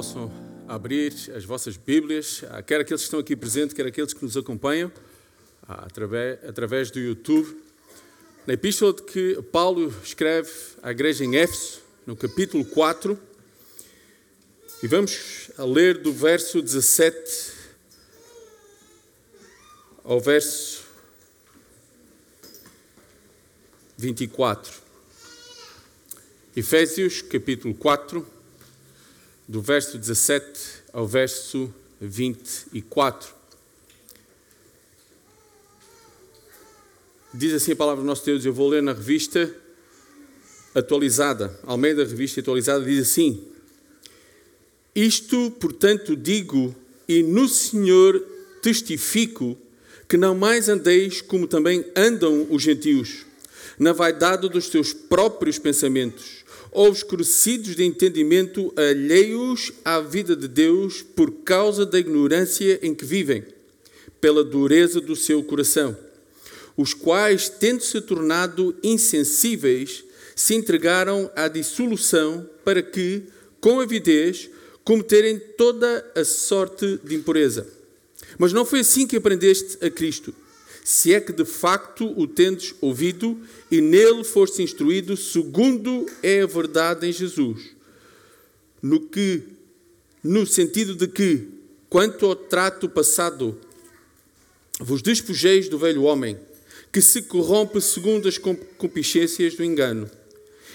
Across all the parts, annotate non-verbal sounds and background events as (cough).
possam abrir as vossas Bíblias, quer aqueles que estão aqui presentes, quer aqueles que nos acompanham ah, através, através do YouTube. Na epístola que Paulo escreve à igreja em Éfeso, no capítulo 4, e vamos a ler do verso 17 ao verso 24. Efésios, capítulo 4 do verso 17 ao verso 24. Diz assim a palavra do nosso Deus, eu vou ler na revista atualizada, Almeida Revista Atualizada, diz assim: Isto, portanto, digo e no Senhor testifico que não mais andeis como também andam os gentios, na vaidade dos seus próprios pensamentos obscurecidos de entendimento, alheios à vida de Deus por causa da ignorância em que vivem, pela dureza do seu coração, os quais, tendo-se tornado insensíveis, se entregaram à dissolução para que, com avidez, cometerem toda a sorte de impureza. Mas não foi assim que aprendeste a Cristo se é que de facto o tendes ouvido e nele foste instruído, segundo é a verdade em Jesus. No que no sentido de que, quanto ao trato passado, vos despojeis do velho homem, que se corrompe segundo as concupiscências do engano,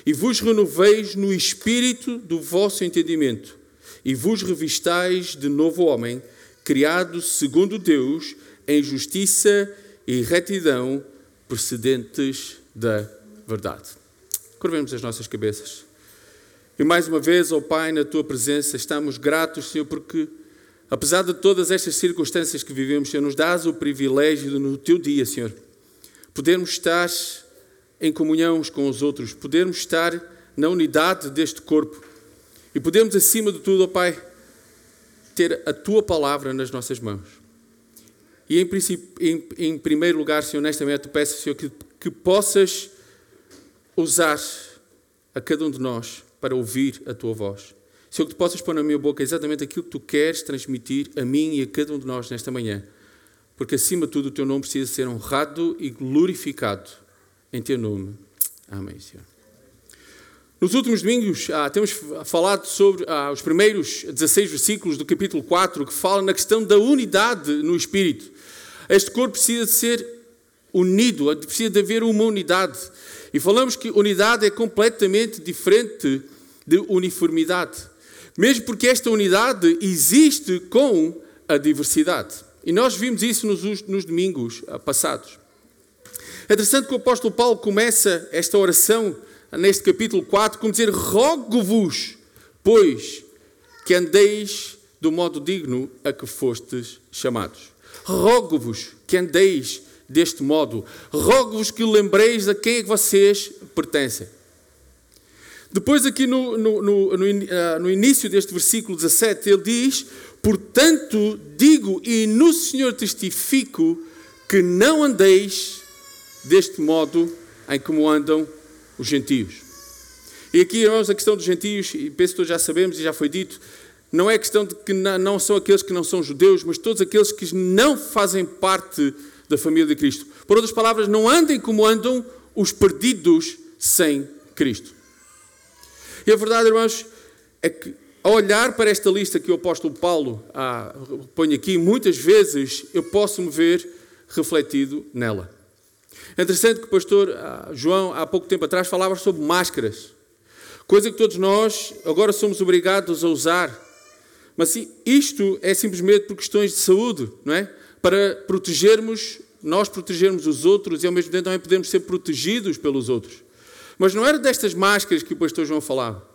e vos renoveis no espírito do vosso entendimento, e vos revistais de novo homem, criado segundo Deus, em justiça e retidão procedentes da verdade. Curvemos as nossas cabeças. E mais uma vez, ó oh Pai, na tua presença, estamos gratos, Senhor, porque apesar de todas estas circunstâncias que vivemos, Senhor, nos dás o privilégio de, no teu dia, Senhor, podermos estar em comunhão uns com os outros, podermos estar na unidade deste corpo e podermos, acima de tudo, ó oh Pai, ter a tua palavra nas nossas mãos. E em, em, em primeiro lugar, Senhor, honestamente, peço, Senhor, que, que possas usar a cada um de nós para ouvir a tua voz. Senhor, que tu possas pôr na minha boca exatamente aquilo que tu queres transmitir a mim e a cada um de nós nesta manhã. Porque acima de tudo o teu nome precisa ser honrado e glorificado em teu nome. Amém, Senhor. Nos últimos domingos ah, temos falado sobre ah, os primeiros 16 versículos do capítulo 4 que falam na questão da unidade no Espírito. Este corpo precisa de ser unido, precisa de haver uma unidade. E falamos que unidade é completamente diferente de uniformidade. Mesmo porque esta unidade existe com a diversidade. E nós vimos isso nos, nos domingos passados. É interessante que o apóstolo Paulo começa esta oração neste capítulo 4 como dizer: Rogo-vos, pois, que andeis do modo digno a que fostes chamados. Rogo-vos que andeis deste modo. Rogo-vos que lembreis a quem é que vocês pertencem. Depois, aqui no, no, no, no, início deste versículo 17, ele diz: Portanto, digo e no Senhor testifico que não andeis deste modo em como andam os gentios. E aqui, irmãos, a questão dos gentios, e penso que todos já sabemos e já foi dito, não é questão de que não são aqueles que não são judeus, mas todos aqueles que não fazem parte da família de Cristo. Por outras palavras, não andem como andam os perdidos sem Cristo. E a verdade, irmãos, é que ao olhar para esta lista que o apóstolo Paulo ah, põe aqui, muitas vezes eu posso me ver refletido nela. É interessante que o pastor ah, João, há pouco tempo atrás, falava sobre máscaras, coisa que todos nós agora somos obrigados a usar mas isto é simplesmente por questões de saúde, não é? Para protegermos, nós protegermos os outros e ao mesmo tempo também podemos ser protegidos pelos outros. Mas não era destas máscaras que o pastor João falava.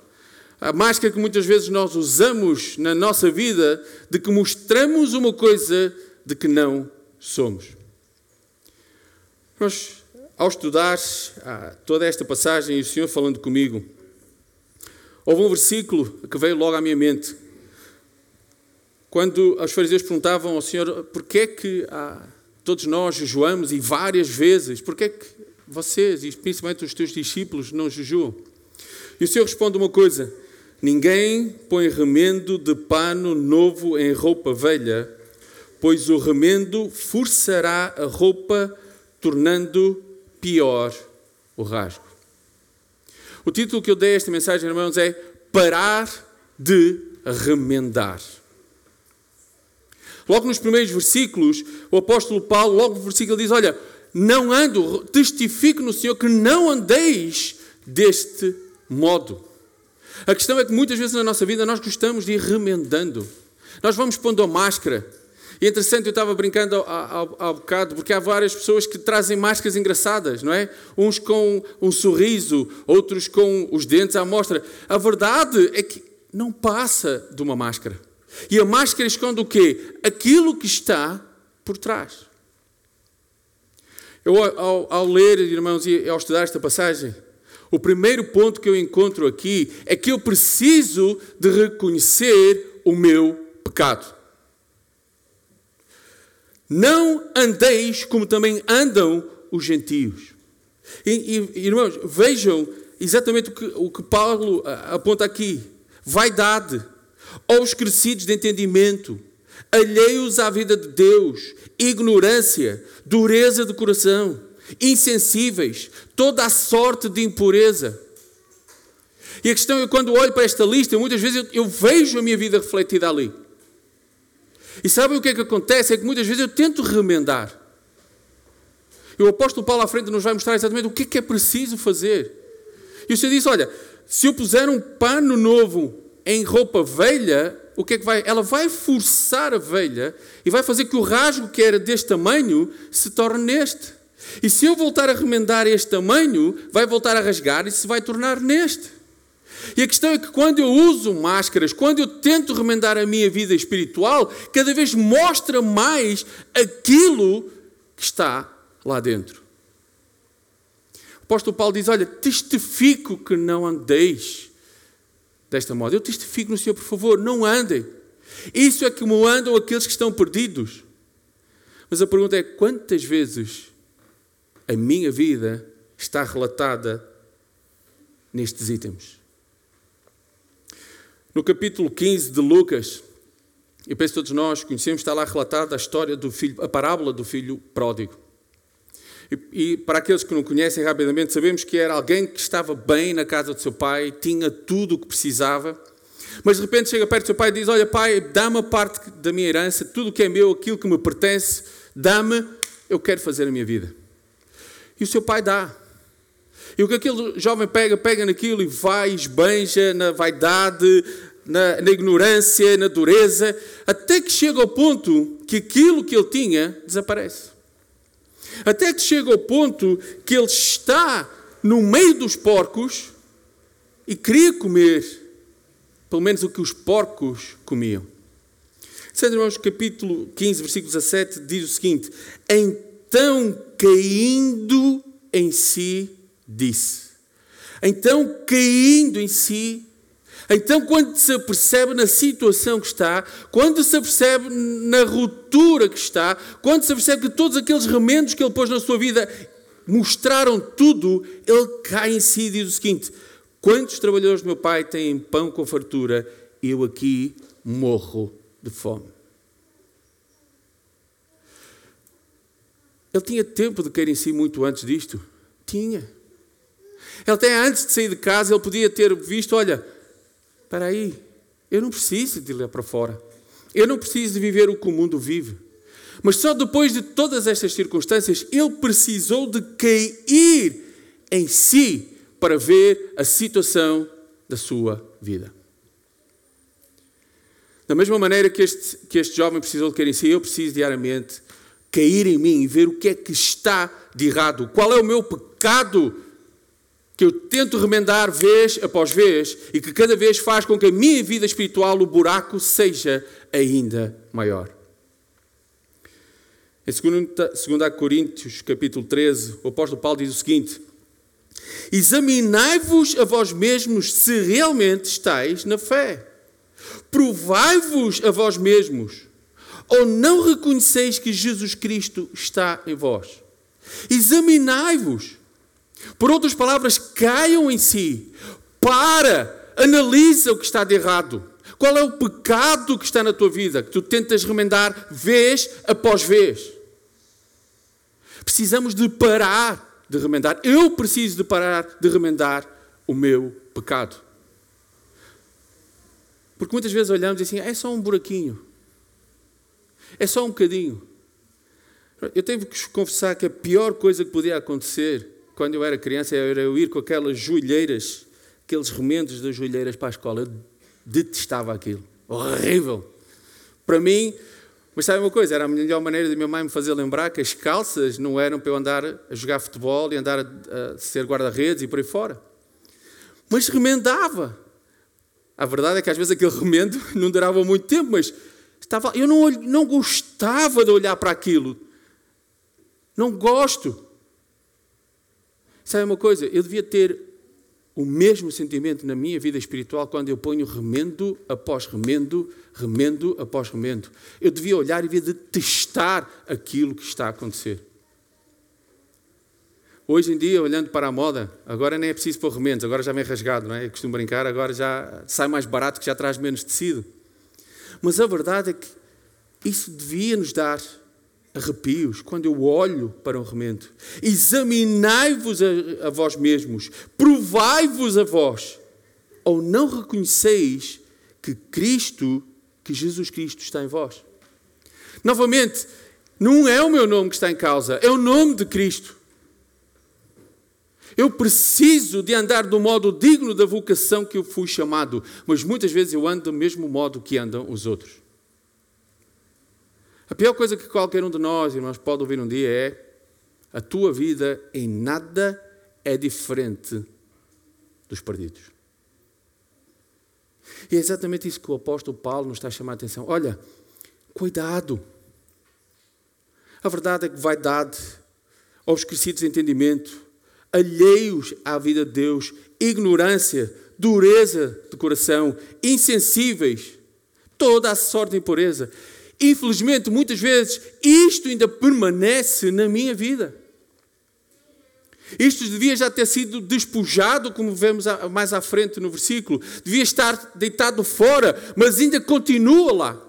A máscara que muitas vezes nós usamos na nossa vida de que mostramos uma coisa de que não somos. Nós, ao estudar ah, toda esta passagem e o Senhor falando comigo, houve um versículo que veio logo à minha mente quando os fariseus perguntavam ao Senhor porquê é que ah, todos nós jejuamos e várias vezes, porquê é que vocês, e principalmente os teus discípulos, não jejuam? E o Senhor responde uma coisa: Ninguém põe remendo de pano novo em roupa velha, pois o remendo forçará a roupa, tornando pior o rasgo. O título que eu dei a esta mensagem, irmãos, é Parar de remendar. Logo nos primeiros versículos, o apóstolo Paulo, logo no versículo, diz: Olha, não ando, testifico no Senhor que não andeis deste modo. A questão é que muitas vezes na nossa vida nós gostamos de ir remendando. Nós vamos pondo a máscara. E interessante, eu estava brincando há, bocado, porque há várias pessoas que trazem máscaras engraçadas, não é? Uns com um sorriso, outros com os dentes à mostra. A verdade é que não passa de uma máscara. E a máscara esconde o quê? Aquilo que está por trás. Eu, ao, ao ler, irmãos, e ao estudar esta passagem, o primeiro ponto que eu encontro aqui é que eu preciso de reconhecer o meu pecado. Não andeis como também andam os gentios. E, e, irmãos, vejam exatamente o que, o que Paulo aponta aqui: vaidade, aos crescidos de entendimento, alheios à vida de Deus, ignorância, dureza de coração, insensíveis, toda a sorte de impureza. E a questão é quando olho para esta lista, muitas vezes eu, eu vejo a minha vida refletida ali. E sabem o que é que acontece? É que muitas vezes eu tento remendar. E o apóstolo Paulo à frente nos vai mostrar exatamente o que é que é preciso fazer. E o Senhor diz: Olha, se eu puser um pano novo em roupa velha, o que é que vai? Ela vai forçar a velha e vai fazer que o rasgo que era deste tamanho se torne neste. E se eu voltar a remendar este tamanho, vai voltar a rasgar e se vai tornar neste. E a questão é que quando eu uso máscaras, quando eu tento remendar a minha vida espiritual, cada vez mostra mais aquilo que está lá dentro. O apóstolo Paulo diz: Olha, testifico que não andeis desta moda. Eu testifico no Senhor, por favor, não andem. Isso é como andam aqueles que estão perdidos. Mas a pergunta é: quantas vezes a minha vida está relatada nestes itens? No capítulo 15 de Lucas, eu penso que todos nós conhecemos, está lá relatada a história do filho, a parábola do filho pródigo. E, e, para aqueles que não conhecem rapidamente, sabemos que era alguém que estava bem na casa do seu pai, tinha tudo o que precisava, mas de repente chega perto do seu pai e diz: Olha, pai, dá-me a parte da minha herança, tudo o que é meu, aquilo que me pertence, dá-me, eu quero fazer a minha vida. E o seu pai dá. E o que aquele jovem pega, pega naquilo e vai, esbanja na vaidade, na, na ignorância, na dureza, até que chega ao ponto que aquilo que ele tinha desaparece. Até que chega ao ponto que ele está no meio dos porcos e queria comer pelo menos o que os porcos comiam. Santo Irmãos, capítulo 15, versículo 17, diz o seguinte: Então caindo em si, disse. Então, caindo em si, então, quando se apercebe na situação que está, quando se apercebe na ruptura que está, quando se apercebe que todos aqueles remendos que ele pôs na sua vida mostraram tudo, ele cai em si e diz o seguinte: Quantos trabalhadores do meu pai têm pão com fartura, eu aqui morro de fome. Ele tinha tempo de cair em si muito antes disto? Tinha. Ele até antes de sair de casa, ele podia ter visto: olha, espera aí, eu não preciso de ir lá para fora. Eu não preciso de viver o que o mundo vive. Mas só depois de todas estas circunstâncias, ele precisou de cair em si para ver a situação da sua vida. Da mesma maneira que este, que este jovem precisou de cair em si, eu preciso diariamente cair em mim e ver o que é que está de errado, qual é o meu pecado que eu tento remendar vez após vez e que cada vez faz com que a minha vida espiritual, o buraco, seja ainda maior. Em 2 Coríntios, capítulo 13, o apóstolo Paulo diz o seguinte: Examinai-vos a vós mesmos se realmente estáis na fé. Provai-vos a vós mesmos. Ou não reconheceis que Jesus Cristo está em vós? Examinai-vos. Por outras palavras, caiam em si para Analisa o que está de errado. Qual é o pecado que está na tua vida, que tu tentas remendar vez após vez? Precisamos de parar de remendar. Eu preciso de parar de remendar o meu pecado. Porque muitas vezes olhamos e assim, é só um buraquinho. É só um bocadinho. Eu tenho que confessar que a pior coisa que podia acontecer quando eu era criança era eu ir com aquelas joelheiras, aqueles remendos das joelheiras para a escola. Eu detestava aquilo. Horrível. Para mim, mas sabe uma coisa? Era a melhor maneira de minha mãe me fazer lembrar que as calças não eram para eu andar a jogar futebol e andar a, a ser guarda-redes e por aí fora. Mas remendava. A verdade é que às vezes aquele remendo (laughs) não durava muito tempo, mas estava, eu não, não gostava de olhar para aquilo. Não gosto. Sabe uma coisa? Eu devia ter o mesmo sentimento na minha vida espiritual quando eu ponho remendo após remendo, remendo após remendo. Eu devia olhar e devia detestar aquilo que está a acontecer. Hoje em dia, olhando para a moda, agora nem é preciso pôr remendos, agora já vem rasgado, não é? Eu costumo brincar, agora já sai mais barato que já traz menos tecido. Mas a verdade é que isso devia nos dar arrepios quando eu olho para um remendo. Examinai-vos a, a, vós mesmos, provai-vos a vós, ou não reconheceis que Cristo, que Jesus Cristo está em vós. Novamente, não é o meu nome que está em causa, é o nome de Cristo. Eu preciso de andar do modo digno da vocação que eu fui chamado, mas muitas vezes eu ando do mesmo modo que andam os outros. A pior coisa que qualquer um de nós, irmãos, pode ouvir um dia é: a tua vida em nada é diferente dos perdidos. E é exatamente isso que o apóstolo Paulo nos está a chamar a atenção. Olha, cuidado. A verdade é que vaidade, obscuecidos de entendimento, alheios à vida de Deus, ignorância, dureza de coração, insensíveis, toda a sorte de impureza. Infelizmente, muitas vezes, isto ainda permanece na minha vida. Isto devia já ter sido despojado, como vemos mais à frente no versículo. Devia estar deitado fora, mas ainda continua lá.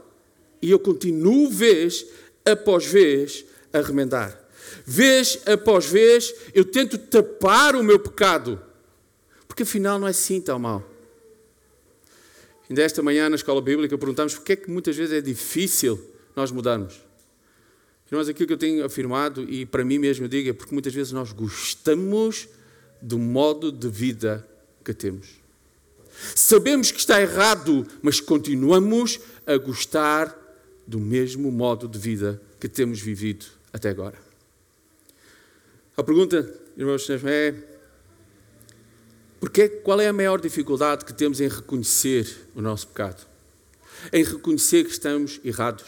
E eu continuo, vez após vez, a remendar. Vez após vez, eu tento tapar o meu pecado. Porque afinal não é assim tão mal. Ainda esta manhã na escola bíblica perguntamos porque é que muitas vezes é difícil nós mudarmos. Irmãos, aquilo que eu tenho afirmado, e para mim mesmo eu digo, é porque muitas vezes nós gostamos do modo de vida que temos. Sabemos que está errado, mas continuamos a gostar do mesmo modo de vida que temos vivido até agora. A pergunta, irmãos, é porque, qual é a maior dificuldade que temos em reconhecer o nosso pecado? Em reconhecer que estamos errados.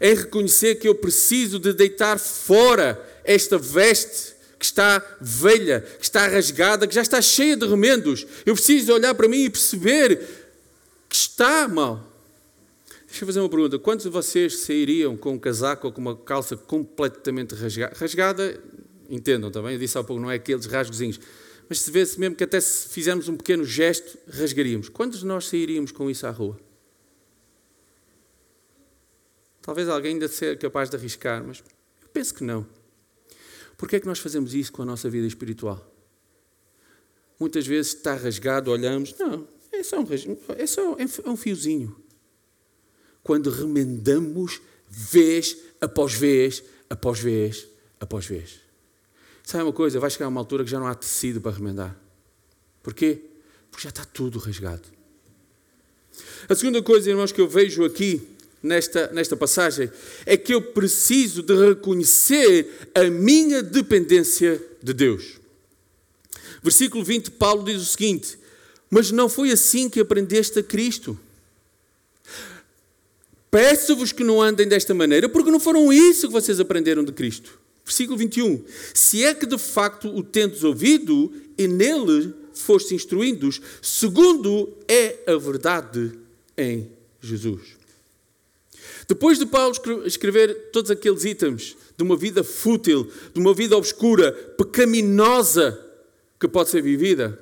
Em reconhecer que eu preciso de deitar fora esta veste que está velha, que está rasgada, que já está cheia de remendos. Eu preciso olhar para mim e perceber que está mal. Deixa eu fazer uma pergunta. Quantos de vocês sairiam com um casaco ou com uma calça completamente rasgada? Rasgada, entendam também, eu disse há pouco, não é aqueles rasgozinhos mas se vê-se mesmo que até se fizermos um pequeno gesto, rasgaríamos. Quantos de nós sairíamos com isso à rua? Talvez alguém ainda seja capaz de arriscar, mas eu penso que não. Porquê é que nós fazemos isso com a nossa vida espiritual? Muitas vezes está rasgado, olhamos, não, é só um, é só é um fiozinho. Quando remendamos vez após vez, após vez, após vez. Sabe uma coisa? Vai chegar uma altura que já não há tecido para remendar. Porquê? Porque já está tudo rasgado. A segunda coisa, irmãos, que eu vejo aqui nesta, nesta passagem é que eu preciso de reconhecer a minha dependência de Deus. Versículo 20, Paulo diz o seguinte: Mas não foi assim que aprendeste a Cristo. Peço-vos que não andem desta maneira, porque não foram isso que vocês aprenderam de Cristo. Versículo 21. Se é que de facto o tendes ouvido e nele fostes instruídos, segundo é a verdade em Jesus. Depois de Paulo escrever todos aqueles itens de uma vida fútil, de uma vida obscura, pecaminosa que pode ser vivida,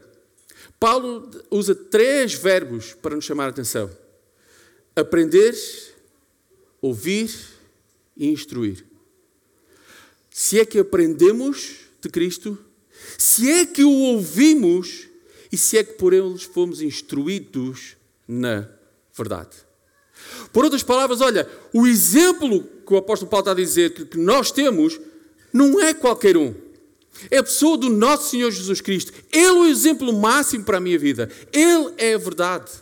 Paulo usa três verbos para nos chamar a atenção: aprender, ouvir e instruir. Se é que aprendemos de Cristo, se é que o ouvimos e se é que por eles fomos instruídos na verdade. Por outras palavras, olha, o exemplo que o apóstolo Paulo está a dizer que nós temos não é qualquer um. É a pessoa do nosso Senhor Jesus Cristo. Ele é o exemplo máximo para a minha vida. Ele é a verdade.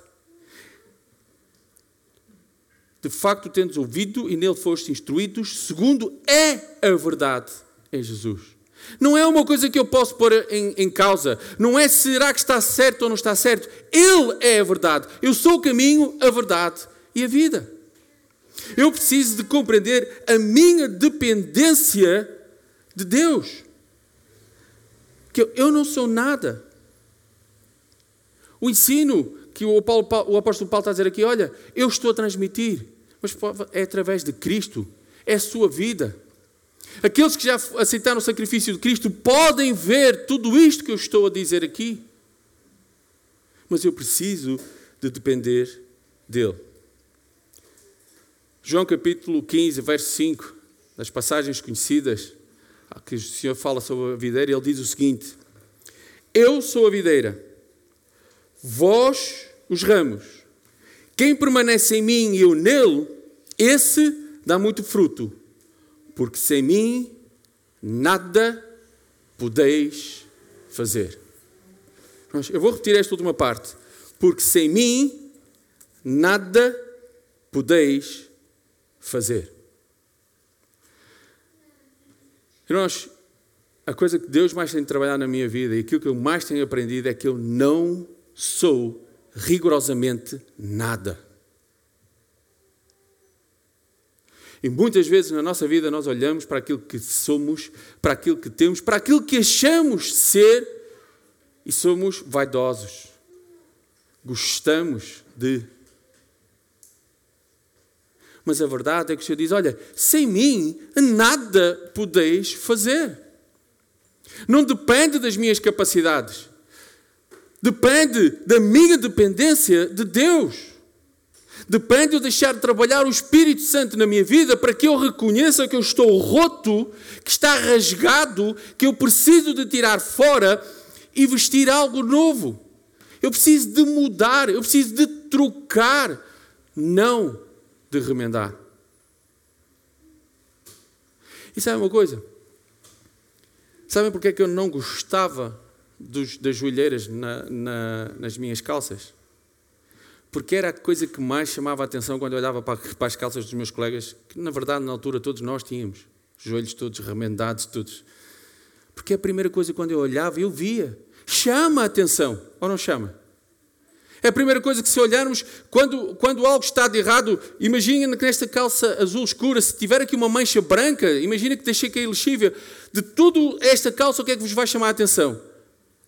De facto, tendes ouvido e nele foste instruídos, segundo é a verdade em Jesus. Não é uma coisa que eu posso pôr em, em, causa. Não é será que está certo ou não está certo. Ele é a verdade. Eu sou o caminho, a verdade e a vida. Eu preciso de compreender a minha dependência de Deus. Que eu, eu não sou nada. O ensino que o, Paulo, o apóstolo Paulo está a dizer aqui, olha, eu estou a transmitir, mas é através de Cristo, é a sua vida. Aqueles que já aceitaram o sacrifício de Cristo podem ver tudo isto que eu estou a dizer aqui. Mas eu preciso de depender dele. João capítulo 15, verso 5, das passagens conhecidas, que o Senhor fala sobre a videira, ele diz o seguinte: Eu sou a videira, vós os ramos. Quem permanece em mim e eu nele, esse dá muito fruto porque sem mim nada podeis fazer. Eu vou repetir esta última parte. Porque sem mim nada podeis fazer. Irmãos, a coisa que Deus mais tem de trabalhar na minha vida e aquilo que eu mais tenho aprendido é que eu não sou rigorosamente nada. E muitas vezes na nossa vida nós olhamos para aquilo que somos, para aquilo que temos, para aquilo que achamos ser e somos vaidosos. Gostamos de. Mas a verdade é que o Senhor diz: Olha, sem mim nada podeis fazer. Não depende das minhas capacidades. Depende da minha dependência de Deus. Depende eu deixar de trabalhar o Espírito Santo na minha vida para que eu reconheça que eu estou roto, que está rasgado, que eu preciso de tirar fora e vestir algo novo. Eu preciso de mudar, eu preciso de trocar, não de remendar. E sabe uma coisa? Sabem porque é que eu não gostava dos, das joelheiras na, na, nas minhas calças? porque era a coisa que mais chamava a atenção quando eu olhava para, para as calças dos meus colegas, que na verdade na altura todos nós tínhamos, joelhos todos remendados, todos. Porque a primeira coisa quando eu olhava, eu via, chama a atenção, ou não chama? É a primeira coisa que se olharmos, quando, quando algo está de errado, imagina que nesta calça azul escura, se tiver aqui uma mancha branca, imagina que deixei cair lexívia, de tudo esta calça, o que é que vos vai chamar a atenção?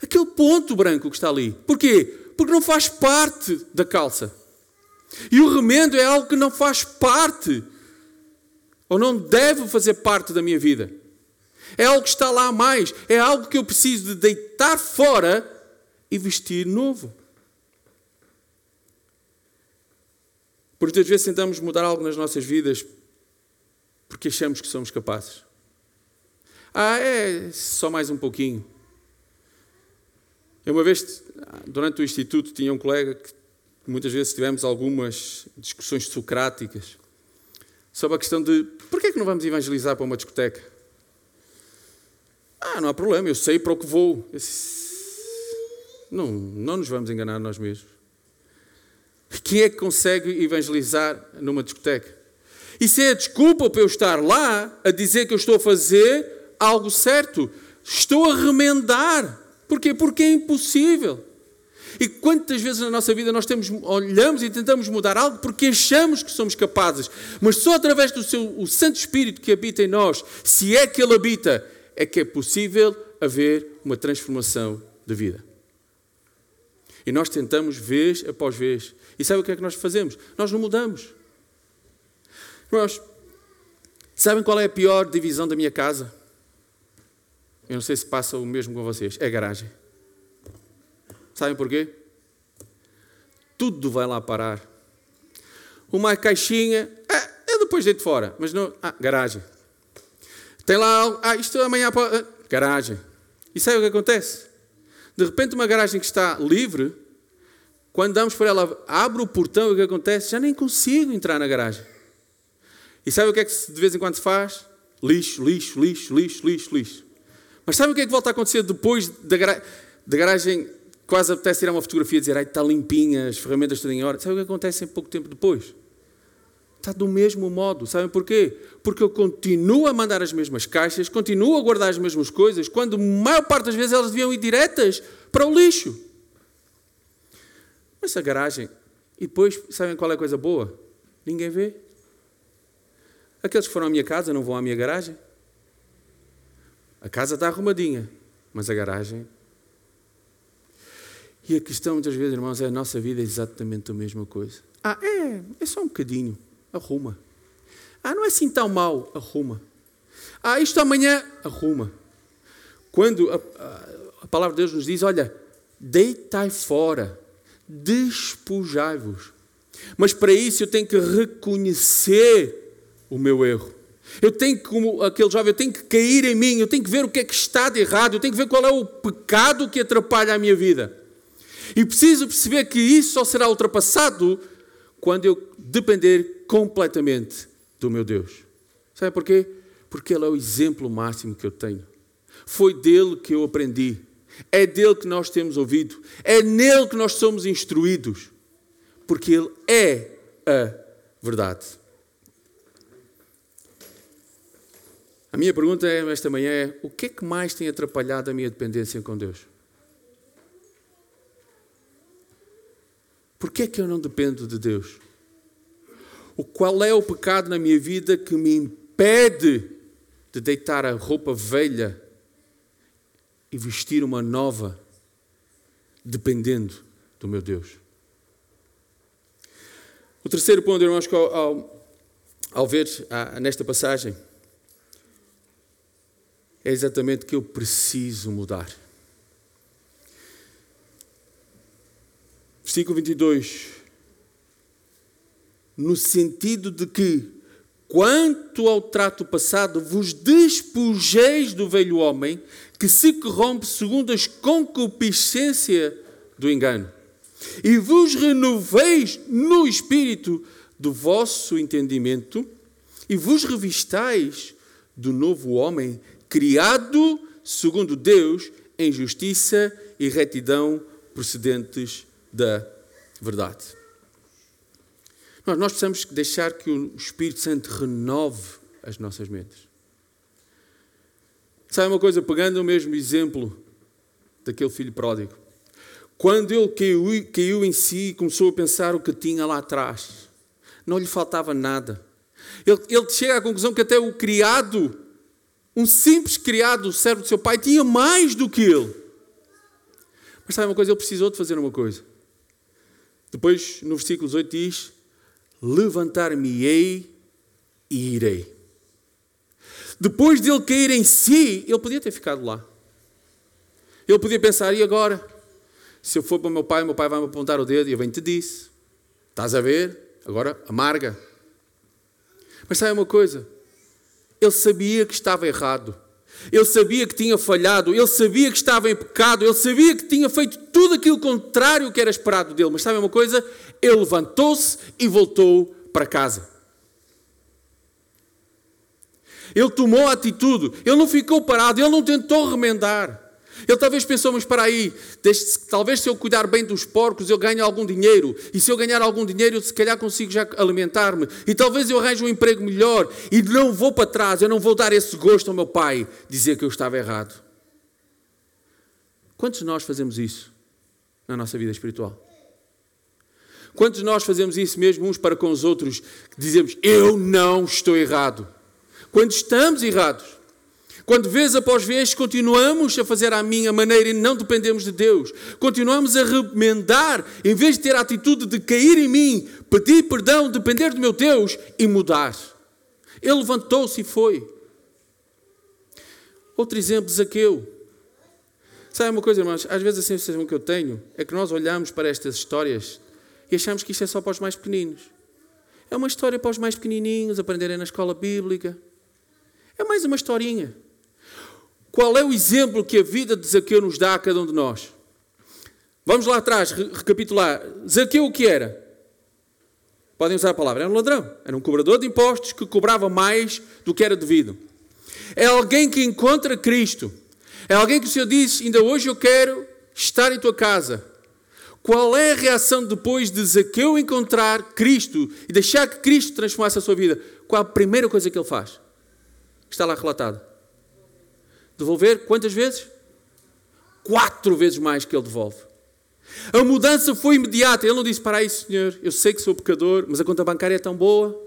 Aquele ponto branco que está ali. Porquê? Porque não faz parte da calça. E o remendo é algo que não faz parte, ou não deve fazer parte da minha vida. É algo que está lá a mais. É algo que eu preciso de deitar fora e vestir novo. Por muitas vezes tentamos mudar algo nas nossas vidas porque achamos que somos capazes. Ah, é só mais um pouquinho. Eu uma vez, durante o instituto, tinha um colega que muitas vezes tivemos algumas discussões socráticas sobre a questão de por que é que não vamos evangelizar para uma discoteca? Ah, não há problema, eu sei para o que vou. Não, não nos vamos enganar nós mesmos. Quem é que consegue evangelizar numa discoteca? Isso é a desculpa para eu estar lá a dizer que eu estou a fazer algo certo. Estou a remendar. Porquê? Porque é impossível. E quantas vezes na nossa vida nós temos, olhamos e tentamos mudar algo porque achamos que somos capazes, mas só através do seu, o Santo Espírito que habita em nós, se é que Ele habita, é que é possível haver uma transformação de vida. E nós tentamos vez após vez. E sabe o que é que nós fazemos? Nós não mudamos. Irmãos, sabem qual é a pior divisão da minha casa? Eu não sei se passa o mesmo com vocês. É garagem. Sabem porquê? Tudo vai lá parar. Uma caixinha, ah, eu depois deito fora, mas não. Ah, garagem. Tem lá, ah, isto amanhã. Ah, garagem. E sabe o que acontece? De repente, uma garagem que está livre, quando damos por ela, abre o portão e o que acontece? Já nem consigo entrar na garagem. E sabe o que é que de vez em quando se faz? Lixo, lixo, lixo, lixo, lixo, lixo. Mas sabe o que é que volta a acontecer depois da, da garagem? Quase apetece tirar uma fotografia e dizer, está limpinha, as ferramentas estão em ordem. Sabe o que acontece em pouco tempo depois? Está do mesmo modo. Sabem porquê? Porque eu continuo a mandar as mesmas caixas, continuo a guardar as mesmas coisas, quando a maior parte das vezes elas deviam ir diretas para o lixo. Mas a garagem. E depois, sabem qual é a coisa boa? Ninguém vê. Aqueles que foram à minha casa não vão à minha garagem. A casa está arrumadinha, mas a garagem. E a questão, muitas vezes, irmãos, é a nossa vida é exatamente a mesma coisa. Ah, é, é só um bocadinho. Arruma. Ah, não é assim tão mal. Arruma. Ah, isto amanhã. Arruma. Quando a, a, a palavra de Deus nos diz: olha, deitai fora, despojai-vos. Mas para isso eu tenho que reconhecer o meu erro. Eu tenho que, como aquele jovem, eu tenho que cair em mim, eu tenho que ver o que é que está de errado, eu tenho que ver qual é o pecado que atrapalha a minha vida. E preciso perceber que isso só será ultrapassado quando eu depender completamente do meu Deus. Sabe porquê? Porque Ele é o exemplo máximo que eu tenho. Foi dele que eu aprendi. É dele que nós temos ouvido. É nele que nós somos instruídos. Porque Ele é a verdade. A minha pergunta é, esta manhã é: o que é que mais tem atrapalhado a minha dependência com Deus? Por que é que eu não dependo de Deus? O qual é o pecado na minha vida que me impede de deitar a roupa velha e vestir uma nova, dependendo do meu Deus? O terceiro ponto, irmãos, ao, ao, ao ver ah, nesta passagem, é exatamente que eu preciso mudar. Versículo 22. No sentido de que, quanto ao trato passado, vos despojeis do velho homem que se corrompe segundo as concupiscência do engano, e vos renoveis no espírito do vosso entendimento, e vos revistais do novo homem criado segundo Deus em justiça e retidão procedentes da verdade. Nós, nós precisamos deixar que o Espírito Santo renove as nossas mentes. Sabe uma coisa, pegando o mesmo exemplo daquele filho pródigo. Quando ele caiu, caiu em si e começou a pensar o que tinha lá atrás, não lhe faltava nada. Ele, ele chega à conclusão que até o criado um simples criado, servo do seu pai, tinha mais do que ele. Mas sabe uma coisa? Ele precisou de fazer uma coisa. Depois, no versículo 8 diz: Levantar-me-ei e irei. Depois de ele cair em si, ele podia ter ficado lá. Ele podia pensar: e agora? Se eu for para o meu pai, meu pai vai me apontar o dedo e eu venho te disse: Estás a ver? Agora amarga. Mas sabe uma coisa? Ele sabia que estava errado. Ele sabia que tinha falhado, ele sabia que estava em pecado, ele sabia que tinha feito tudo aquilo contrário que era esperado dele. Mas sabe uma coisa? Ele levantou-se e voltou para casa. Ele tomou a atitude, ele não ficou parado, ele não tentou remendar. Ele talvez pensou, mas para aí, talvez se eu cuidar bem dos porcos eu ganho algum dinheiro. E se eu ganhar algum dinheiro, eu se calhar consigo já alimentar-me. E talvez eu arranje um emprego melhor. E não vou para trás, eu não vou dar esse gosto ao meu pai, dizer que eu estava errado. Quantos de nós fazemos isso na nossa vida espiritual? Quantos de nós fazemos isso mesmo uns para com os outros, dizemos, eu não estou errado? Quando estamos errados, quando vez após vez continuamos a fazer à minha maneira e não dependemos de Deus, continuamos a remendar, em vez de ter a atitude de cair em mim, pedir perdão, depender do meu Deus e mudar. Ele levantou-se e foi. Outro exemplo, Zaqueu. Sabe uma coisa, irmãos? Às vezes a sensação que eu tenho é que nós olhamos para estas histórias e achamos que isto é só para os mais pequeninos. É uma história para os mais pequenininhos aprenderem na escola bíblica. É mais uma historinha. Qual é o exemplo que a vida de Zaqueu nos dá a cada um de nós? Vamos lá atrás recapitular. Zaqueu o que era? Podem usar a palavra. Era um ladrão. Era um cobrador de impostos que cobrava mais do que era devido. É alguém que encontra Cristo é alguém que o Senhor diz: ainda hoje eu quero estar em tua casa. Qual é a reação depois de Zaqueu encontrar Cristo e deixar que Cristo transformasse a sua vida? Qual a primeira coisa que ele faz? Está lá relatado. Devolver quantas vezes? Quatro vezes mais que ele devolve. A mudança foi imediata. Ele não disse: Para aí, Senhor, eu sei que sou pecador, mas a conta bancária é tão boa.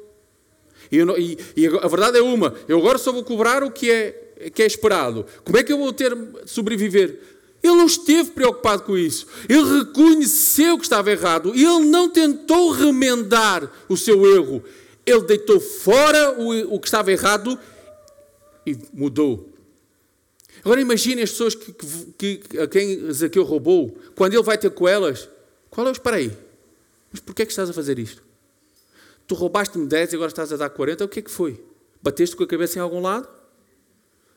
E, não, e, e a verdade é uma: eu agora só vou cobrar o que é que é esperado. Como é que eu vou ter sobreviver? Ele não esteve preocupado com isso. Ele reconheceu que estava errado ele não tentou remendar o seu erro. Ele deitou fora o, o que estava errado e mudou. Agora imagine as pessoas que, que, que, a quem Zaqueu roubou, quando ele vai ter com elas, qual é o espera aí? Mas porquê é que estás a fazer isto? Tu roubaste-me 10 e agora estás a dar 40, o que é que foi? Bateste com a cabeça em algum lado?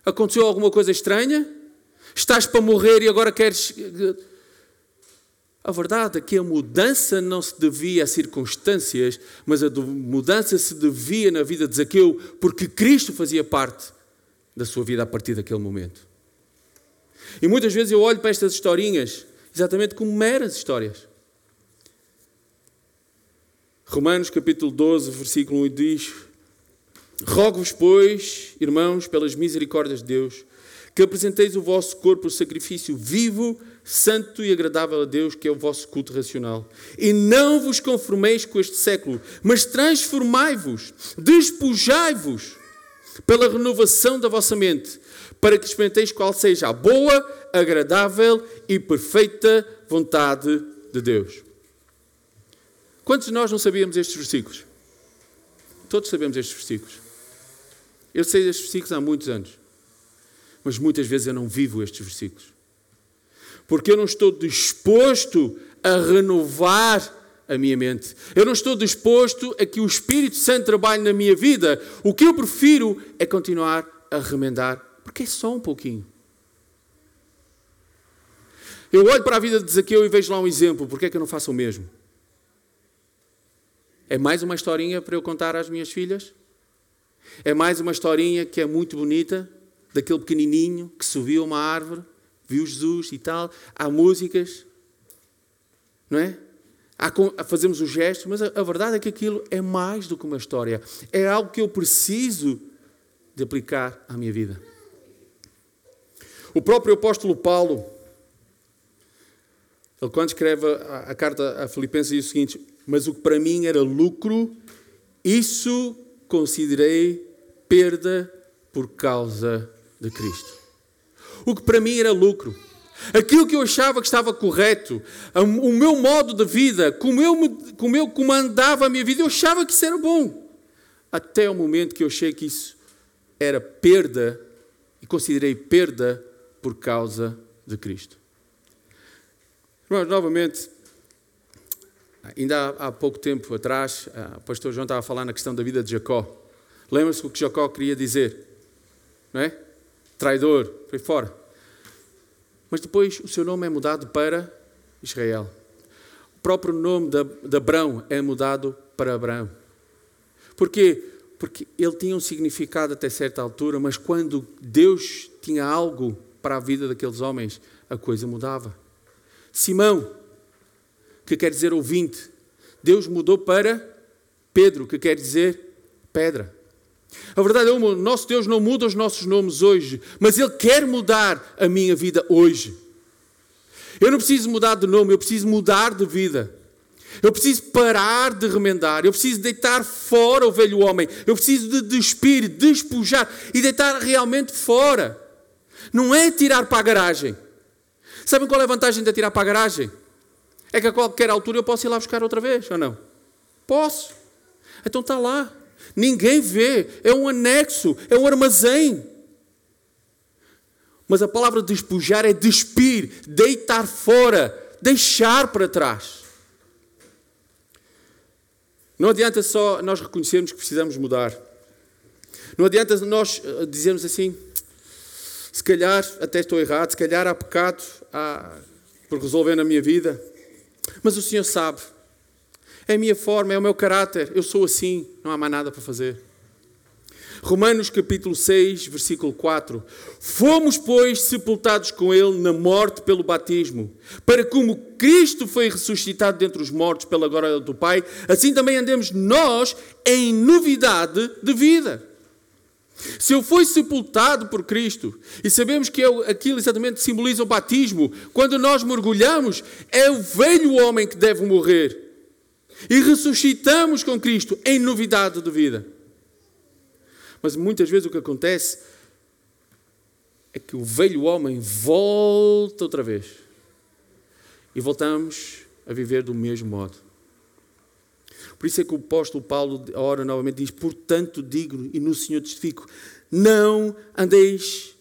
Aconteceu alguma coisa estranha? Estás para morrer e agora queres. A verdade é que a mudança não se devia a circunstâncias, mas a mudança se devia na vida de Zaqueu, porque Cristo fazia parte da sua vida a partir daquele momento. E muitas vezes eu olho para estas historinhas exatamente como meras histórias. Romanos capítulo 12, versículo 1 diz: Rogo-vos, pois, irmãos, pelas misericórdias de Deus, que apresenteis o vosso corpo o sacrifício vivo, santo e agradável a Deus, que é o vosso culto racional. E não vos conformeis com este século, mas transformai-vos, despojai-vos pela renovação da vossa mente, para que experimenteis qual seja a boa, agradável e perfeita vontade de Deus. Quantos de nós não sabíamos estes versículos? Todos sabemos estes versículos. Eu sei destes versículos há muitos anos, mas muitas vezes eu não vivo estes versículos. Porque eu não estou disposto a renovar a minha mente. Eu não estou disposto a que o Espírito Santo trabalhe na minha vida. O que eu prefiro é continuar a remendar, porque é só um pouquinho. Eu olho para a vida de Zaqueu e vejo lá um exemplo, porque é que eu não faço o mesmo? É mais uma historinha para eu contar às minhas filhas? É mais uma historinha que é muito bonita, daquele pequenininho que subiu uma árvore, viu Jesus e tal. Há músicas, não é? Há, fazemos os gestos, mas a verdade é que aquilo é mais do que uma história. É algo que eu preciso de aplicar à minha vida. O próprio apóstolo Paulo, ele quando escreve a, a carta a Filipenses diz o seguinte: Mas o que para mim era lucro, isso considerei perda por causa de Cristo. O que para mim era lucro. Aquilo que eu achava que estava correto, o meu modo de vida, como eu, como eu comandava a minha vida, eu achava que isso era bom. Até o momento que eu achei que isso era perda e considerei perda por causa de Cristo. Irmãos, novamente, ainda há, há pouco tempo atrás, o pastor João estava a falar na questão da vida de Jacó. Lembra-se o que Jacó queria dizer? Não é? Traidor, foi fora. Mas depois o seu nome é mudado para Israel. O próprio nome de, de Abrão é mudado para Abraão. Porquê? Porque ele tinha um significado até certa altura, mas quando Deus tinha algo para a vida daqueles homens, a coisa mudava. Simão, que quer dizer ouvinte, Deus mudou para Pedro, que quer dizer pedra. A verdade é uma, nosso Deus não muda os nossos nomes hoje, mas Ele quer mudar a minha vida hoje. Eu não preciso mudar de nome, eu preciso mudar de vida. Eu preciso parar de remendar, eu preciso deitar fora o velho homem, eu preciso de despir, despojar e deitar realmente fora. Não é tirar para a garagem. Sabem qual é a vantagem de tirar para a garagem? É que a qualquer altura eu posso ir lá buscar outra vez, ou não? Posso. Então está lá. Ninguém vê, é um anexo, é um armazém. Mas a palavra despojar é despir, deitar fora, deixar para trás. Não adianta só nós reconhecermos que precisamos mudar. Não adianta nós eh, dizermos assim, se calhar até estou errado, se calhar há pecado há, por resolver na minha vida. Mas o Senhor sabe. É a minha forma, é o meu caráter. Eu sou assim, não há mais nada para fazer. Romanos capítulo 6, versículo 4. Fomos, pois, sepultados com ele na morte pelo batismo, para como Cristo foi ressuscitado dentre os mortos pela glória do Pai, assim também andemos nós em novidade de vida. Se eu fui sepultado por Cristo, e sabemos que é aquilo exatamente simboliza o batismo, quando nós mergulhamos, é o velho homem que deve morrer. E ressuscitamos com Cristo em novidade de vida. Mas muitas vezes o que acontece é que o velho homem volta outra vez. E voltamos a viver do mesmo modo. Por isso é que o apóstolo Paulo ora novamente diz: Portanto, digo e no Senhor testifico, não andeis,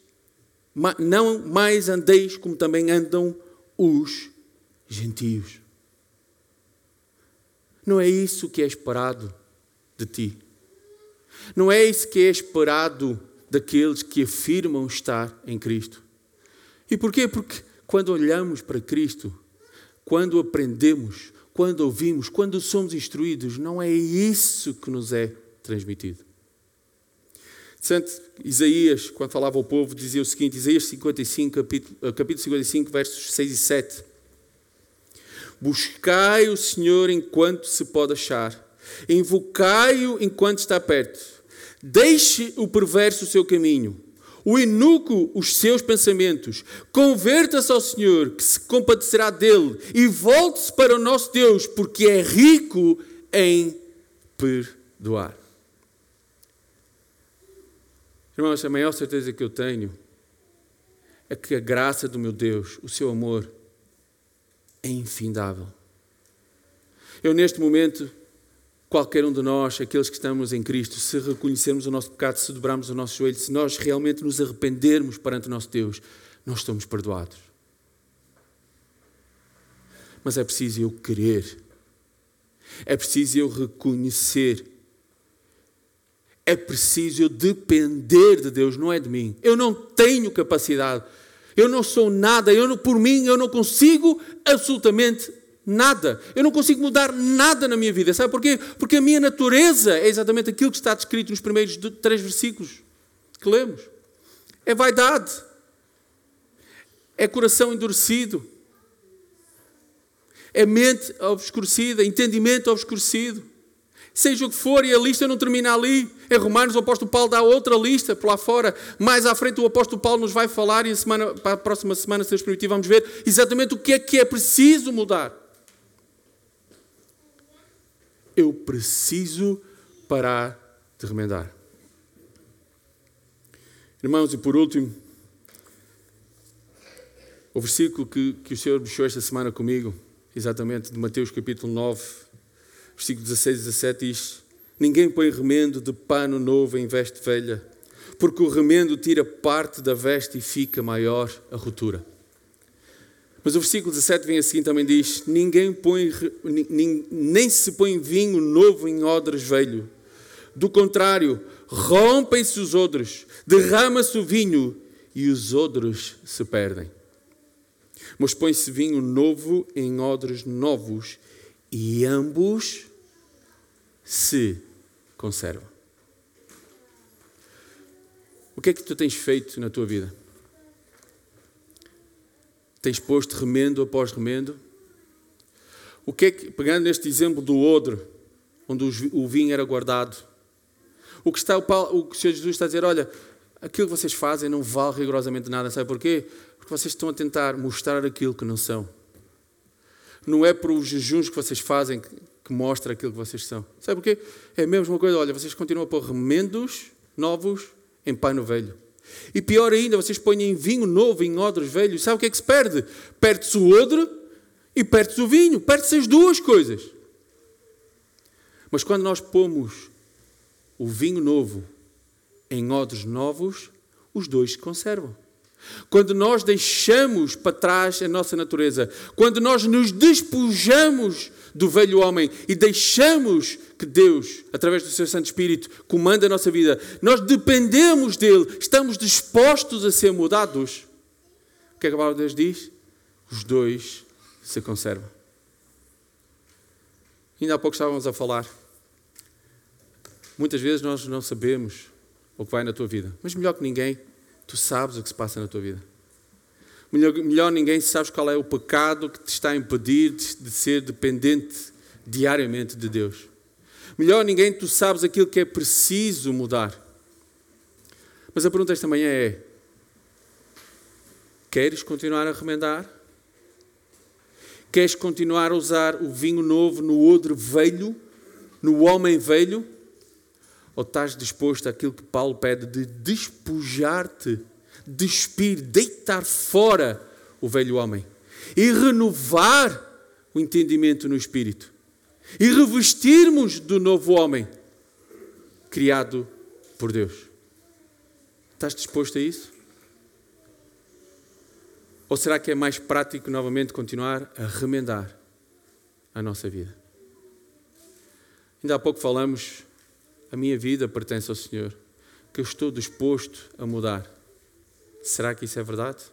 não mais andeis como também andam os gentios. Não é isso que é esperado de ti. Não é isso que é esperado daqueles que afirmam estar em Cristo. E porquê? Porque quando olhamos para Cristo, quando aprendemos, quando ouvimos, quando somos instruídos, não é isso que nos é transmitido. Santo Isaías, quando falava ao povo, dizia o seguinte: Isaías 55, capítulo, eh, capítulo 55, versos 6 e 7. Buscai o Senhor enquanto se pode achar, invocai-o enquanto está perto. Deixe o perverso o seu caminho, o inuco os seus pensamentos. Converta-se ao Senhor, que se compadecerá dele, e volte-se para o nosso Deus, porque é rico em perdoar. Irmãos, a maior certeza que eu tenho é que a graça do meu Deus, o seu amor, é infindável. Eu, neste momento, qualquer um de nós, aqueles que estamos em Cristo, se reconhecermos o nosso pecado, se dobrarmos o nosso joelho, se nós realmente nos arrependermos perante o nosso Deus, nós estamos perdoados. Mas é preciso eu querer, é preciso eu reconhecer, é preciso eu depender de Deus, não é de mim. Eu não tenho capacidade, eu não sou nada, eu não, por mim eu não consigo absolutamente nada. Eu não consigo mudar nada na minha vida. Sabe porquê? Porque a minha natureza é exatamente aquilo que está descrito nos primeiros três versículos que lemos. É vaidade. É coração endurecido. É mente obscurecida, entendimento obscurecido. Seja o que for, e a lista não termina ali. Em Romanos, o apóstolo Paulo dá outra lista por lá fora. Mais à frente, o apóstolo Paulo nos vai falar, e a semana, para a próxima semana, se Deus permitir, vamos ver exatamente o que é que é preciso mudar eu preciso parar de remendar. Irmãos, e por último, o versículo que, que o Senhor deixou esta semana comigo, exatamente de Mateus capítulo 9, versículo 16 e 17, diz: Ninguém põe remendo de pano novo em veste velha, porque o remendo tira parte da veste e fica maior a ruptura. Mas o versículo 17 vem assim também diz: Ninguém põe, nem se põe vinho novo em odres velho. Do contrário, rompem-se os odres, derrama-se o vinho e os odres se perdem. Mas põe-se vinho novo em odres novos e ambos se conservam. O que é que tu tens feito na tua vida? Tens posto remendo após remendo? O que é que, pegando neste exemplo do odre, onde o vinho era guardado, o que, está, o que o Senhor Jesus está a dizer, olha, aquilo que vocês fazem não vale rigorosamente nada, sabe porquê? Porque vocês estão a tentar mostrar aquilo que não são. Não é por os jejuns que vocês fazem que, que mostra aquilo que vocês são. Sabe porquê? É a mesma coisa, olha, vocês continuam a pôr remendos novos em pano velho. E pior ainda, vocês põem vinho novo em odres velhos. Sabe o que é que se perde? Perde-se o odre e perde-se o vinho. Perde-se as duas coisas. Mas quando nós pomos o vinho novo em odres novos, os dois se conservam. Quando nós deixamos para trás a nossa natureza, quando nós nos despojamos do velho homem e deixamos que Deus, através do seu Santo Espírito, comanda a nossa vida, nós dependemos dele, estamos dispostos a ser mudados. O que é que a palavra de Deus diz? Os dois se conservam. Ainda há pouco estávamos a falar. Muitas vezes nós não sabemos o que vai na tua vida, mas melhor que ninguém, tu sabes o que se passa na tua vida. Melhor, melhor ninguém sabes qual é o pecado que te está a impedir de ser dependente diariamente de Deus. Melhor ninguém tu sabes aquilo que é preciso mudar. Mas a pergunta esta manhã é: queres continuar a remendar? Queres continuar a usar o vinho novo no odre velho, no homem velho? Ou estás disposto àquilo que Paulo pede de despojar-te, despir, deitar fora o velho homem e renovar o entendimento no espírito e revestirmos do novo homem criado por Deus? Estás disposto a isso? Ou será que é mais prático novamente continuar a remendar a nossa vida? Ainda há pouco falamos, a minha vida pertence ao Senhor, que eu estou disposto a mudar. Será que isso é verdade?